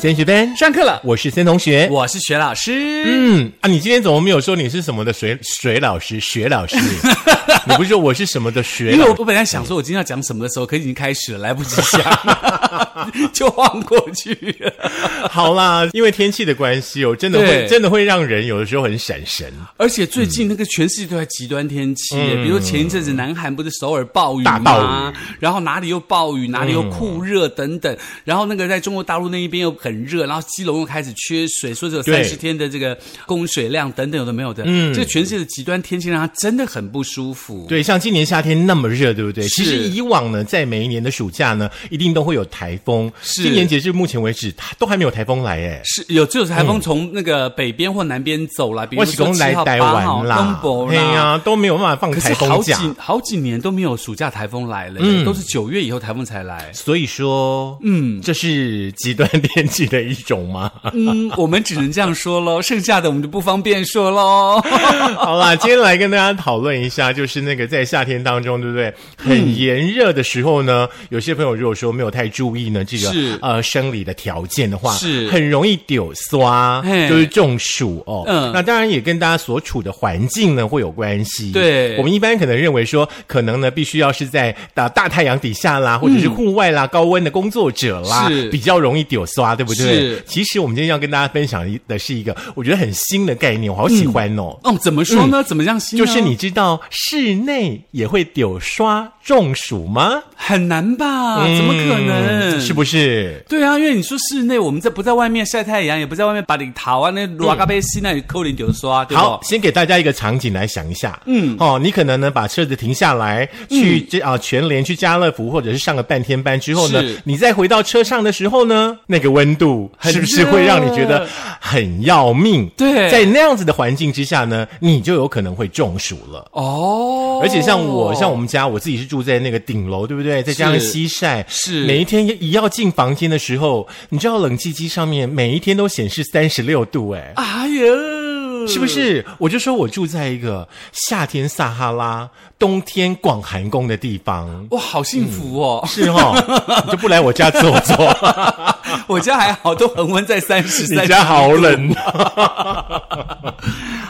森学班上课了，我是森同学。我是学老师。嗯啊，你今天怎么没有说你是什么的水水老师、学老师？你不是说我是什么的学因为老师？我我本来想说我今天要讲什么的时候，可已经开始了，来不及想，就晃过去了。好啦，因为天气的关系哦，真的会真的会让人有的时候很闪神。而且最近那个全世界都在极端天气耶，比如前一阵子南韩不是首尔暴雨嗯大暴吗？然后哪里又暴雨，哪里又酷热等等。然后那个在中国大陆那一边又很热，然后基隆又开始缺水，说只有对三十天的这个供水量等等有的没有的。嗯，这个全世界的极端天气让他真的很不舒服。对，像今年夏天那么热，对不对？其实以往呢，在每一年的暑假呢，一定都会有台风。是今年截至目前为止，它都还没有台风来哎。是有，只有台风从那个北边或南边走了，比如说七号、公来台八号、湾啦东，博嘿啦。呀，都没有办法放可台是好几风假。好几年都没有暑假台风来了，嗯都是九月以后台风才来。所以说，嗯，这是极端天气的一种吗？嗯，我们只能这样说喽，剩下的我们就不方便说喽。好啦，今天来跟大家讨论一下，就是那个在夏天当中，对不对？很炎热的时候呢，有些朋友如果说没有太注意呢，这个呃生理的条件的话，是很容易丢刷，就是中暑哦。嗯那当然也跟大家所处的环境呢会有关系。对我们一般可能认为说，可能呢必须要是在大大太阳底下啦，或者是户外啦、高温的工作者啦，是比较容易丢刷，对不对？是其实我们今天要跟大家分享的是一个我觉得很新的概念，我好喜欢哦。哦，怎么说呢？怎么样新？就是你知道室内也会丢刷中暑吗？很难吧？怎么可能？嗯是不是？对啊，因为你说室内，我们在不在外面晒太阳，也不在外面把你桃啊，那罗嘎贝西那里扣零丢刷，对好，先给大家一个场景来想一下。嗯，哦，你可能呢把车子停下来，去这啊、全联去家乐福，或者是上个半天班之后呢，你再回到车上的时候呢，那个温度是不是会让你觉得很要命？对在那样子的环境之下呢，你就有可能会中暑了。哦，而且像我，像我们家，我自己是住在那个顶楼，对不对？再加上西晒，是每一天一要进房间的时候，你知道冷气机上面每一天都显示三十六度，哎。哎呦，是不？是？我就说我住在一个夏天撒哈拉、冬天广寒宫的地方，哇，好幸福哦！是哦，你就不来我家坐坐？我家还好，都恒温在三十。你家好冷。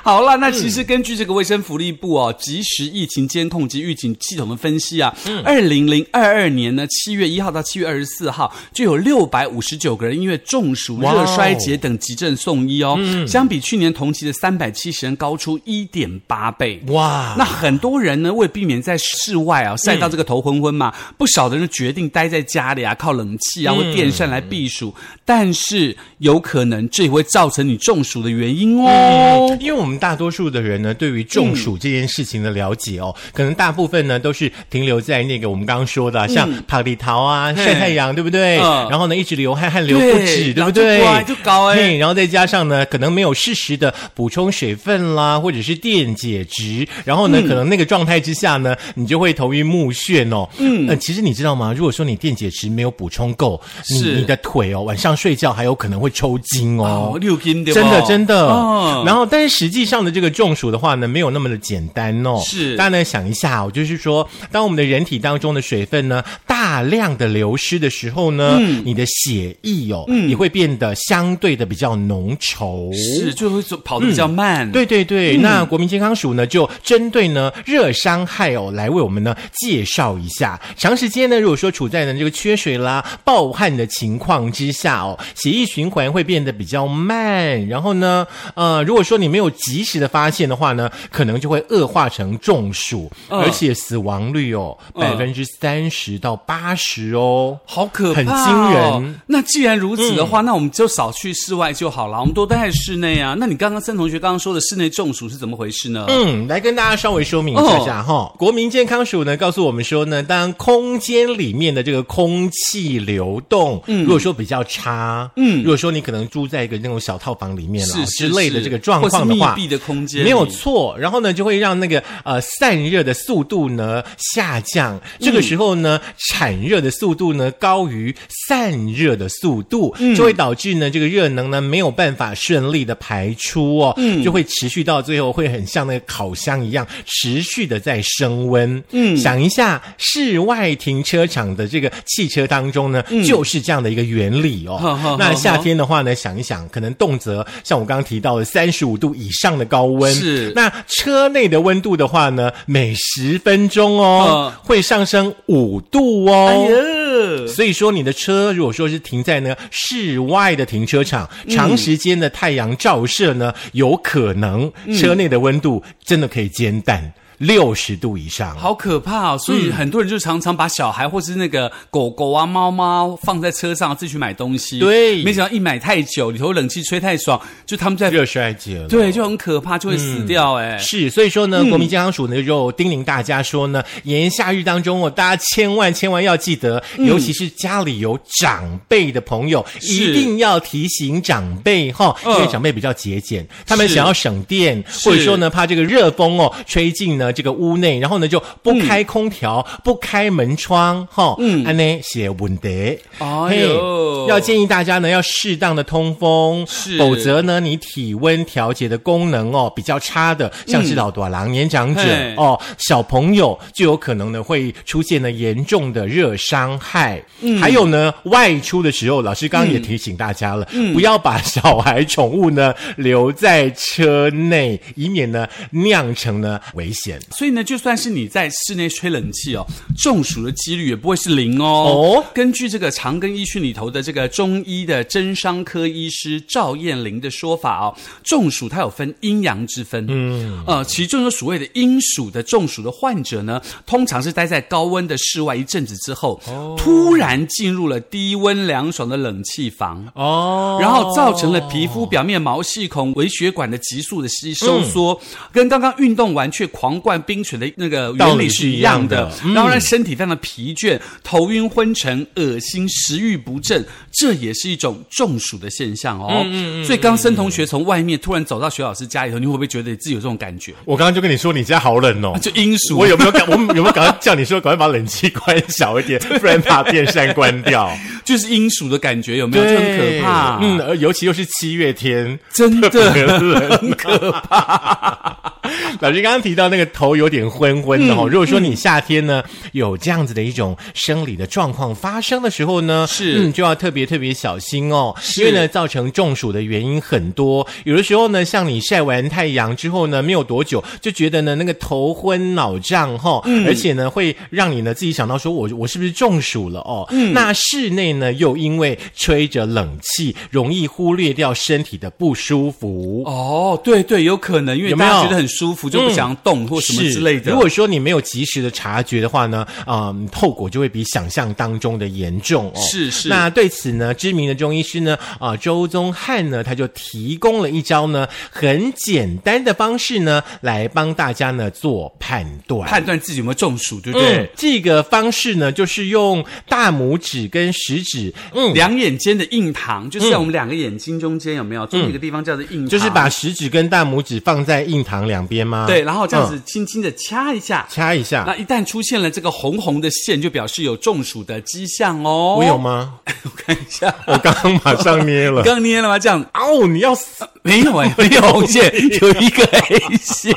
好了，那其实根据这个卫生福利部哦，即时疫情监控及预警系统的分析啊，二零零二二年呢，七月一号到七月二十四号，就有六百五十九个人因为中暑、热衰竭等急症送医哦，相比去年同期的三百七十人高出一点八倍。哇，那很多人呢，为避免在室外啊晒到这个头昏昏嘛，不少的人决定待在家里啊，靠冷气啊或电扇来避暑。但是有可能这也会造成你中暑的原因哦。因为我们大多数的人呢，对于中暑这件事情的了解哦，可能大部分呢都是停留在那个我们刚刚说的啊，像跑里桃啊、晒太阳，对不对？嗯然后呢，一直流汗，汗流不止，对对不对？就高哎嘿然后再加上呢，可能没有适时的补充水分啦，或者是电解质，然后呢，可能那个状态之下呢，你就会头晕目眩哦。嗯，呃，其实你知道吗？如果说你电解质没有补充够，你的腿哦，晚上睡觉还有可能会抽筋哦哦，。六斤？真的真的，哦然后但是实际上的这个中暑的话呢，没有那么的简单哦。是大家呢想一下哦，就是说，当我们的人体当中的水分呢大量的流失的时候呢，嗯你的血液哦、也会变得相对的比较浓稠。是就会走跑得比较慢。对对对，嗯那国民健康署呢，就针对呢热伤害哦，来为我们呢介绍一下。长时间呢，如果说处在呢这个缺水啦、暴汗的情况之下哦，血液循环会变得比较慢，然后呢，呃，如果说你没有及时的发现的话呢，可能就会恶化成中暑，嗯而且死亡率哦百分之三十到八十哦。好可怕、哦，很惊人。那既然如此的话，那我们就少去室外就好了，我们多待在室内啊。那你刚刚森同学刚刚说的室内中暑是怎么回事呢？嗯，来跟大家稍微说明一下下哈、国民健康署呢告诉我们说呢，当空间里面的这个空气流动，嗯，如果说比较差，嗯，如果说你可能住在一个那种小套房里面了之类的是这个状况的话，密闭的空间，没有错，然后呢，就会让那个呃散热的速度呢下降。这个时候呢，产热的速度呢高于散热的速度，就会导致呢这个热能呢没有办法顺利的排出哦，就会持续到最后会很像那个烤箱一样，持续的在升温。嗯，想一下，室外停车场的这个汽车当中呢，就是这样的一个原理哦。好好那夏天的话呢，想一想，可能动辄像我刚刚提到的三十五度以上的高温，是。那车内的温度的话呢，每十分钟哦、会上升五度哦。哎呀，所以说，你的车如果说是停在呢室外的停车场，长时间的太阳照射呢，有可能车内的温度真的可以煎蛋六十度以上。好可怕哦！所以很多人就常常把小孩或是那个狗狗啊、猫猫放在车上自己去买东西，对。没想到一买太久，里头冷气吹太爽，就他们在热衰竭了，对，就很可怕，就会死掉哎。是，所以说呢，国民健康署呢就叮咛大家说呢，炎夏日当中哦，大家千万千万要记得，尤其是家里有长辈的朋友，是。一定要提醒长辈哈，因嗯为长辈比较节俭，他们想要省电，或者说呢，怕这个热风哦吹进呢这个屋内，然后呢就不开空调，不开门窗哈，嗯，安呢写问题，哎呦。要建议大家呢要适当的通风，是。否则呢你体温调节的功能哦比较差的，像是老多郎、年长者嘿。哦，小朋友就有可能呢会出现呢严重的热伤害。嗯。还有呢，外出的时候，老师刚刚也提醒大家了，不要把小孩、宠物呢留在车内，以免呢酿成呢危险。所以呢，就算是你在室内吹冷气哦，中暑的几率也不会是零哦。哦？根据这个长庚医讯里头的这个中医的真伤科医师赵燕玲的说法哦，中暑它有分阴阳之分。嗯，呃，其中有所谓的阴暑的中暑的患者呢，通常是待在高温的室外一阵子之后，哦。突然进入了低温凉爽的冷气房。哦。然后造成了皮肤表面毛细孔、微血管的急速的吸收缩，跟刚刚运动完却狂灌冰泉的那个原理是一样的道理是一样的，嗯然后让身体非常的疲倦、头晕昏沉、恶心、食欲不振，这也是一种中暑的现象哦。所以刚森同学从外面突然走到徐老师家里头，你会不会觉得自己有这种感觉？我刚刚就跟你说，你家好冷哦。就阴暑，我有没有赶？我有没有赶快叫你说，赶快把冷气关小一点，不然把电扇关掉。就是阴暑的感觉，有没有？就很可怕。嗯，而尤其又是七月天，真的很可怕。老师刚刚提到那个头有点昏昏的哦，如果说你夏天呢有这样子的一种生理的状况发生的时候呢，是。嗯，就要特别特别小心哦，因为呢造成中暑的原因很多，有的时候呢，像你晒完太阳之后呢，没有多久就觉得呢那个头昏脑胀哈、而且呢会让你呢自己想到说我我是不是中暑了哦？那室内呢又因为吹着冷气，容易忽略掉身体的不舒服。哦，对对，有可能，因为大家觉得很舒服，就不想动或什么之类的。如果说你没有及时的察觉的话呢，嗯，后果就会比想象当中的严重哦。是是那对此呢，知名的中医师呢，啊、周宗汉呢，他就提供了一招呢，很简单的方式呢，来帮大家呢做判断。判断自己有没有中暑，对不对？嗯，这个方式呢，就是用大拇指跟食指，嗯，两眼间的印堂，就是在我们两个眼睛中间，有没有？中一个地方叫做印堂，就是把食指跟大拇指放在印堂两边吗？对，然后这样嗯子轻轻的掐一下。掐一下。那一旦出现了这个红红的线，就表示有中暑的迹象哦。我有？吗？我看一下，我刚刚马上捏了。刚捏了吗？这样哦，你要死！没有哎，没有红线，有一个黑线，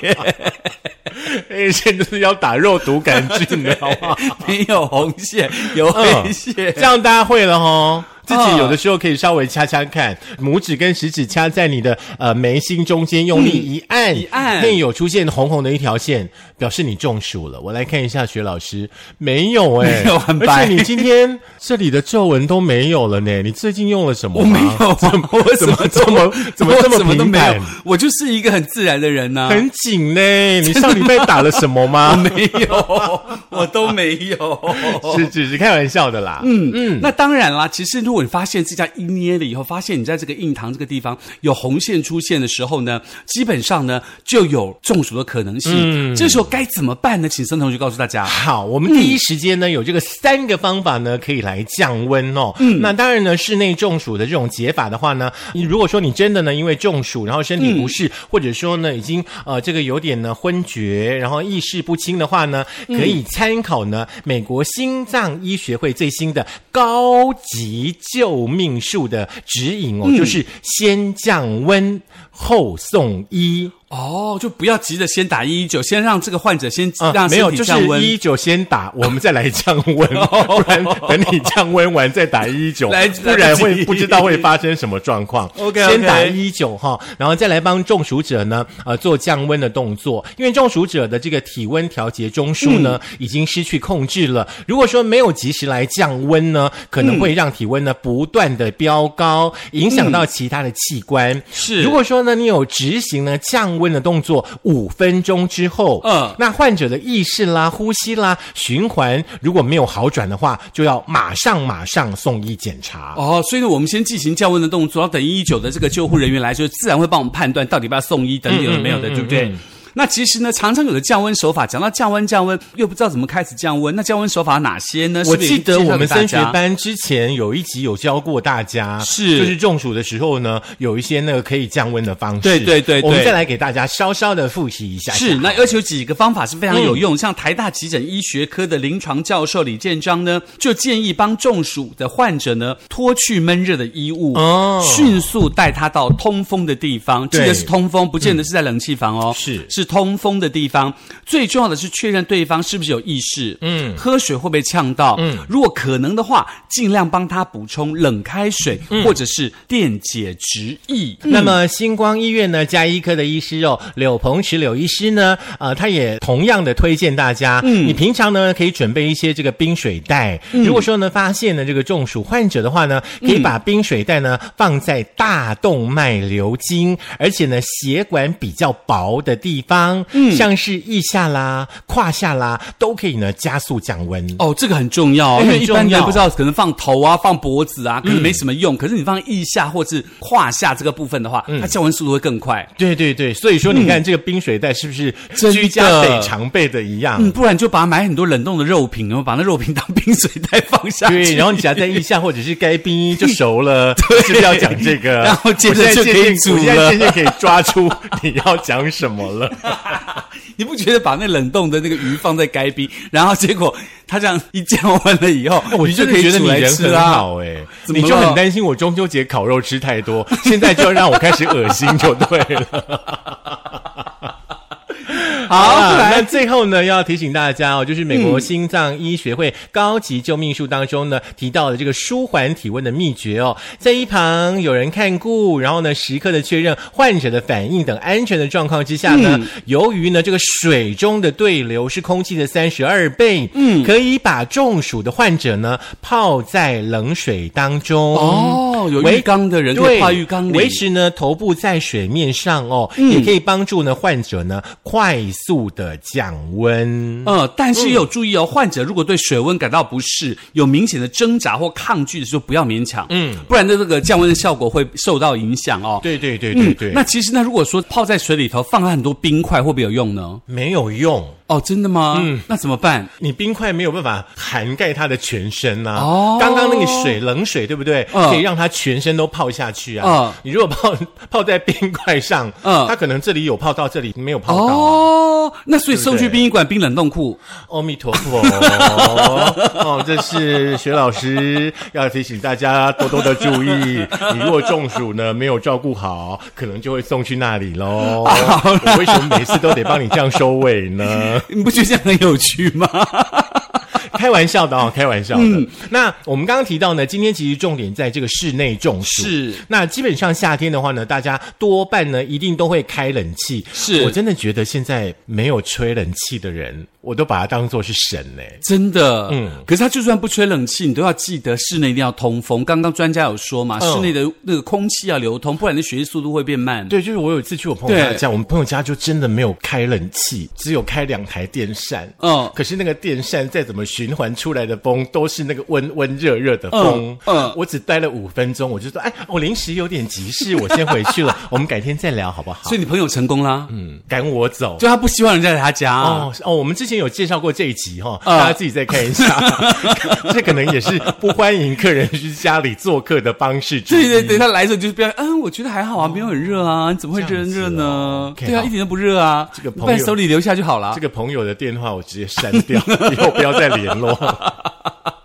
黑线就是要打肉毒杆菌的，好不好？没有红线，有嗯黑线。这样大家会了哈。自己嗯有的时候可以稍微掐掐看，拇指跟食指掐在你的呃眉心中间，用力一按，一按内有出现红红的一条线，表示你中暑了。我来看一下薛老师，没有哎、没有很而白且你今天这里的皱纹都没有了呢。你最近用了什么我吗？没有啊，我怎么 么这么怎么我这么什么都没有平坦，我就是一个很自然的人呢、很紧呢。你上礼拜打了什么吗？没有，我都没有。是只是开玩笑的啦。嗯嗯，那当然啦。其实如如果你发现这家一捏了以后，发现你在这个印堂这个地方有红线出现的时候呢，基本上呢就有中暑的可能性。嗯，这时候该怎么办呢？请孙同学告诉大家。好，我们第一时间呢、有这个三个方法呢，可以来降温哦。嗯，那当然呢，室内中暑的这种解法的话呢，你如果说你真的呢因为中暑，然后身体不适，或者说呢已经呃这个有点呢昏厥，然后意识不清的话呢，可以参考呢美国心脏医学会最新的高级救命术的指引哦，就是先降温后送医。哦，就不要急着先打一一九，先让这个患者先让没有，就是身体降温。一九先打，我们再来降温，不然等你降温完再打一一九，来不然会不知道会发生什么状况。OK，OK 先打一九哈，然后再来帮中暑者呢呃做降温的动作，因为中暑者的这个体温调节中枢呢、已经失去控制了。如果说没有及时来降温呢，可能会让体温呢不断的飙高，影响到其他的器官。是如果说呢你有执行呢降温的动作五分钟之后，嗯那患者的意识啦、呼吸啦、循环如果没有好转的话，就要马上马上送医检查。哦，所以呢，我们先进行降温的动作，然后等一一九的这个救护人员来就，自然会帮我们判断到底要不要送医等等有没有的，对不对？那其实呢，常常有的降温手法，讲到降温降温，又不知道怎么开始降温。那降温手法哪些呢？我记得我们升学班之前有一集有教过大家，是就是中暑的时候呢，有一些那个可以降温的方式。对对对对我们再来给大家稍稍的复习一下。是，那而且有几个方法是非常有用，像台大急诊医学科的临床教授李建章呢，就建议帮中暑的患者呢脱去闷热的衣物，哦迅速带他到通风的地方，记得是通风，不见得是在冷气房哦，是是通风的地方。最重要的是确认对方是不是有意识，嗯，喝水会不会呛到，嗯，如果可能的话，尽量帮他补充冷开水、或者是电解质液。那么星光医院呢，加医科的医师哦，柳鹏池柳医师呢，呃，他也同样的推荐大家，嗯，你平常呢可以准备一些这个冰水袋。如果说呢发现了这个中暑患者的话呢，可以把冰水袋呢放在大动脉流经，而且呢血管比较薄的地方，嗯，像是腋下啦、胯下啦，都可以呢加速降温。哦，这个很重要因为一般人不知道，可能放头啊、放脖子啊，可能没什么用。可是你放腋下或是胯下这个部分的话，它降温速度会更快。对对对，所以说你看这个冰水袋是不是居家得常备的一样？嗯，不然就把它买很多冷冻的肉品，然后把那肉品当冰水袋放下去。对，然后你夹在腋下或者是该冰衣就熟了，是不是要讲这个？然后接着就可以我现在了渐渐可以抓出你要讲什么了。你不觉得把那冷冻的那个鱼放在该冰，然后结果它这样一降温了以后，我真的觉得你就可以煮你人很来吃啊？好哎、你就很担心我中秋节烤肉吃太多，现在就让我开始恶心就对了。好，啊那，最后呢，要提醒大家哦，就是美国心脏医学会高级救命术当中呢，提到的这个舒缓体温的秘诀哦，在一旁有人看顾，然后呢，时刻的确认患者的反应等安全的状况之下呢，由于呢这个水中的对流是空气的三十二倍，嗯，可以把中暑的患者呢泡在冷水当中。哦有维浴缸的人可以对泡浴缸里维持呢头部在水面上哦，也可以帮助呢患者呢快速的降温。呃，但是也有注意哦，患者如果对水温感到不适，有明显的挣扎或抗拒的时候，不要勉强，嗯，不然的这个降温的效果会受到影响哦。对对对对对，那其实呢，如果说泡在水里头放了很多冰块，会不会有用呢？没有用。哦，真的吗？嗯，那怎么办？你冰块没有办法涵盖它的全身呐、哦刚刚那个水冷水对不对？嗯可以让它全身都泡下去啊。嗯你如果泡 泡在冰块上，嗯它可能这里有泡到，这里没有泡到、啊。哦，那所以送去殡仪馆冰冷冻库。阿弥陀佛，哦，这是薛老师要提醒大家多多的注意。你如果中暑呢，没有照顾好，可能就会送去那里喽。我为什么每次都得帮你这样收尾呢？你不觉得这样很有趣吗？开玩笑的哦，开玩笑的。嗯那我们刚刚提到呢，今天其实重点在这个室内中暑。是那基本上夏天的话呢，大家多半呢一定都会开冷气。是我真的觉得现在没有吹冷气的人我都把它当做是神呢、真的，嗯嗯，可是他就算不吹冷气，你都要记得室内一定要通风。刚刚专家有说嘛，嗯室内的那个空气要流通，不然你的血液速度会变慢。对，就是我有一次去我朋友家，我们朋友家就真的没有开冷气，只有开两台电扇。嗯可是那个电扇再怎么循环出来的风，都是那个温温热热的风。嗯嗯我只待了五分钟，我就说，哎，我临时有点急事，我先回去了，我们改天再聊好不好？所以你朋友成功啦，嗯，赶我走。就他不希望人家来他家。哦哦，我们之前有介绍过这一集哈、嗯大家自己再看一下。这可能也是不欢迎客人去家里做客的方式。对对对，他来的时候就是不要，嗯，我觉得还好啊，没有很热啊，你怎么会热这样热呢对啊，一点都不热啊，这个朋友伴手里留下就好了这。个朋友的电话我直接删掉，以后不要再联络。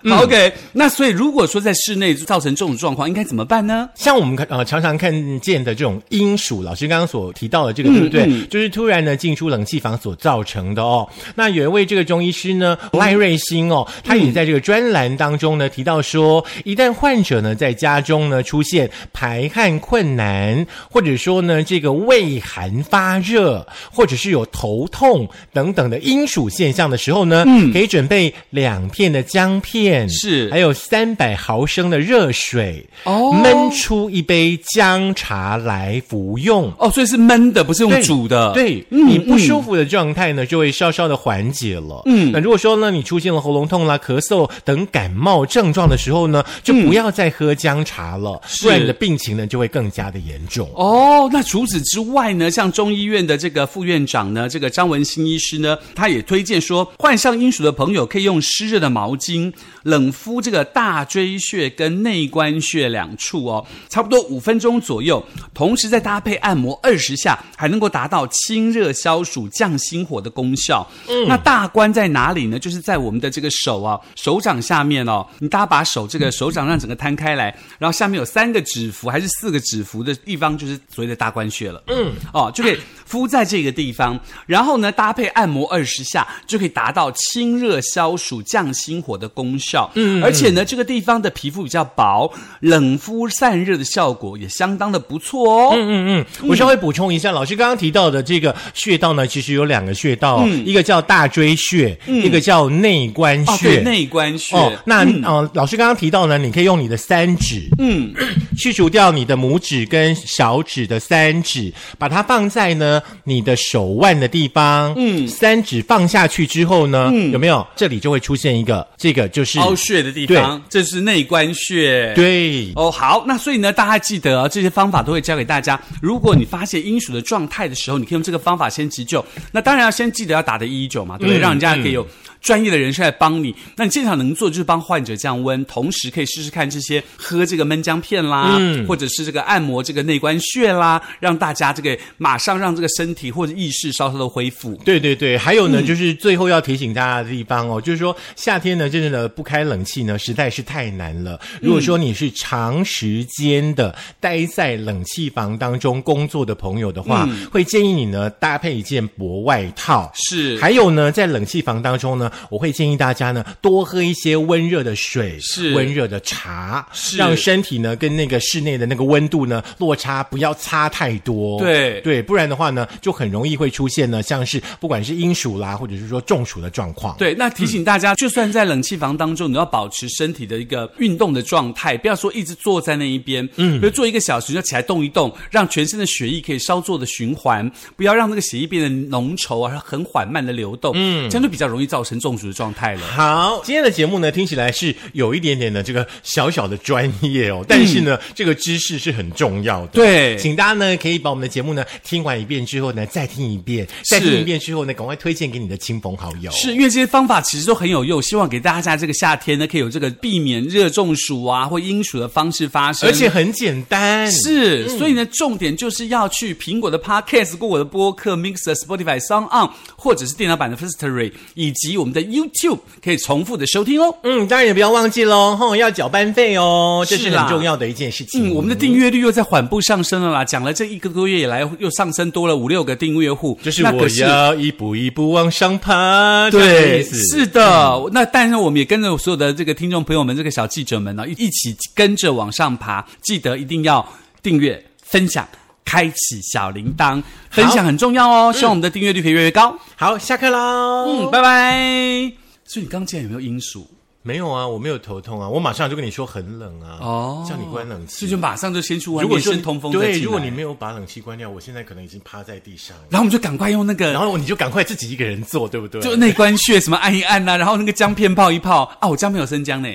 好 OK，那所以如果说在室内造成这种状况，应该怎么办呢？像我们看呃常常看见的这种阴暑，老师刚刚所提到的这个，对不对？就是突然呢进出冷气房所造成的哦。那有一位这个中医师呢赖瑞兴哦，他也在这个专栏当中呢提到说，一旦患者呢在家中呢出现排汗困难，或者说呢这个畏寒发热，或者是有头痛等等的阴暑现象的时候呢，嗯可以准备两片的姜片，是还有三百毫升的热水，哦焖出一杯姜茶来服用。哦，所以是焖的，不是用煮的。对、你不舒服的状态呢，就会稍稍的缓解了。嗯，那如果说呢，你出现了喉咙痛啦、咳嗽等感冒症状的时候呢，就不要再喝姜茶了，是不然你的病情呢就会更加的严重。哦，那除此之外呢，像中医院的这个副院长呢，这个张文新医师呢，他也推荐说，患上阴暑的朋友可以用湿热的毛巾冷敷这个大椎穴跟内关穴两处哦，差不多五分钟左右，同时再搭配按摩二十下，还能够达到清热消暑、降心火的功效。嗯，那大关在哪里呢？就是在我们的这个手啊，手掌下面哦，你大家把手这个手掌让整个摊开来，然后下面有三个指腹还是四个指腹的地方，就是所谓的大关穴了。嗯，哦，就可以敷在这个地方，然后呢搭配按摩二十下，就可以达到清热消暑、降心火的功效。嗯，而且呢，这个地方的皮肤比较薄，冷敷散热的效果也相当的不错哦。嗯嗯嗯，我稍微补充一下，老师刚刚提到的这个穴道呢，其实有两个穴道哦，一个叫大椎穴，一个叫内关哦，穴。对，内关穴。哦，那呃，老师刚刚提到呢，你可以用你的三指，嗯，去除掉你的拇指跟小指的三指，把它放在呢你的手腕的地方，嗯，三指放下去之后呢，有没有？这里就会出现一个，这个就是凹穴的地方，这是内关穴。。对，哦，好，那所以呢，大家记得、哦、这些方法都会教给大家。如果你发现阴暑的状态的时候，你可以用这个方法先急救。那当然要先记得要打的一一九嘛，对不对？嗯让人家可以有专业的人士来帮你。那你现场能做就是帮患者降温，同时可以试试看这些喝这个焖姜片啦，嗯或者是这个按摩这个内关穴啦，让大家这个马上让这个身体或者意识稍稍的恢复。对对对，还有呢，就是最后要提醒大家的地方哦，就是说夏天呢，真的不开冷气呢，实在是太难了。如果说你是长时间的待在冷气房当中工作的朋友的话，会建议你呢搭配一件薄外套。是还有呢，在冷气房当中呢，我会建议大家呢多喝一些温热的水，是。温热的茶，是。让身体呢跟那个室内的那个温度呢落差不要差太多。对。对，不然的话呢，就很容易会出现呢，像是不管是阴暑啦，或者是说中暑的状况。对，那提醒大家，就算在冷气房当中，你要保持身体的一个运动的状态，不要说一直坐在那一边，嗯，比如坐一个小时就起来动一动，让全身的血液可以稍作的循环，不要让那个血液变得浓稠而，很缓慢的流动，嗯，这样就比较容易造成中暑的状态了。好，今天的节目呢，听起来是有一点点的这个小小的专业哦，但是呢，这个知识是很重要的。嗯对请大家呢可以把我们的节目呢听完一遍之后呢，再听一遍，再听一遍之后呢，赶快推荐给你的亲朋好友。是因为这些方法其实都很有用，希望给大家在这个夏天呢，可以有这个避免热中暑啊或阴暑的方式发生，而且很简单。是，所以呢，重点就是要去苹果的 Podcast、过我的播客 Mixer、Spotify、Sound On，或者是电脑版的 Firstory，以及我们的 YouTube 可以重复的收听哦。嗯，当然也不要忘记喽，吼，要缴班费哦，这是很重要的一件事情。嗯，我们的订阅率又在缓步上升了啦，讲了这一个多月以来，又上升多了五六个订阅户，就是我要一步一步往上爬，对，是的。那但是我们也跟着所有的这个听众朋友们、这个小记者们呢，一一起跟着往上爬。记得一定要订阅、分享、开启小铃铛，分享很重要哦。希望我们的订阅率可以越来越高。好，下课喽。嗯，拜拜。所以你刚进来有没有阴暑？没有啊，我没有头痛啊，我马上就跟你说很冷啊，哦叫你关冷气。所以就马上就先去外如果先通风对，如果你没有把冷气关掉，我现在可能已经趴在地上了。然后我们就赶快用那个然后你就赶快自己一个人做，对不对？就内关穴什么按一按呐、然后那个姜片泡一泡啊，我姜没有生姜呢，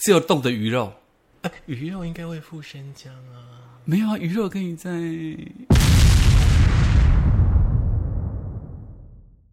只有冻的鱼肉，哎鱼肉应该会附生姜啊。没有啊，鱼肉可以在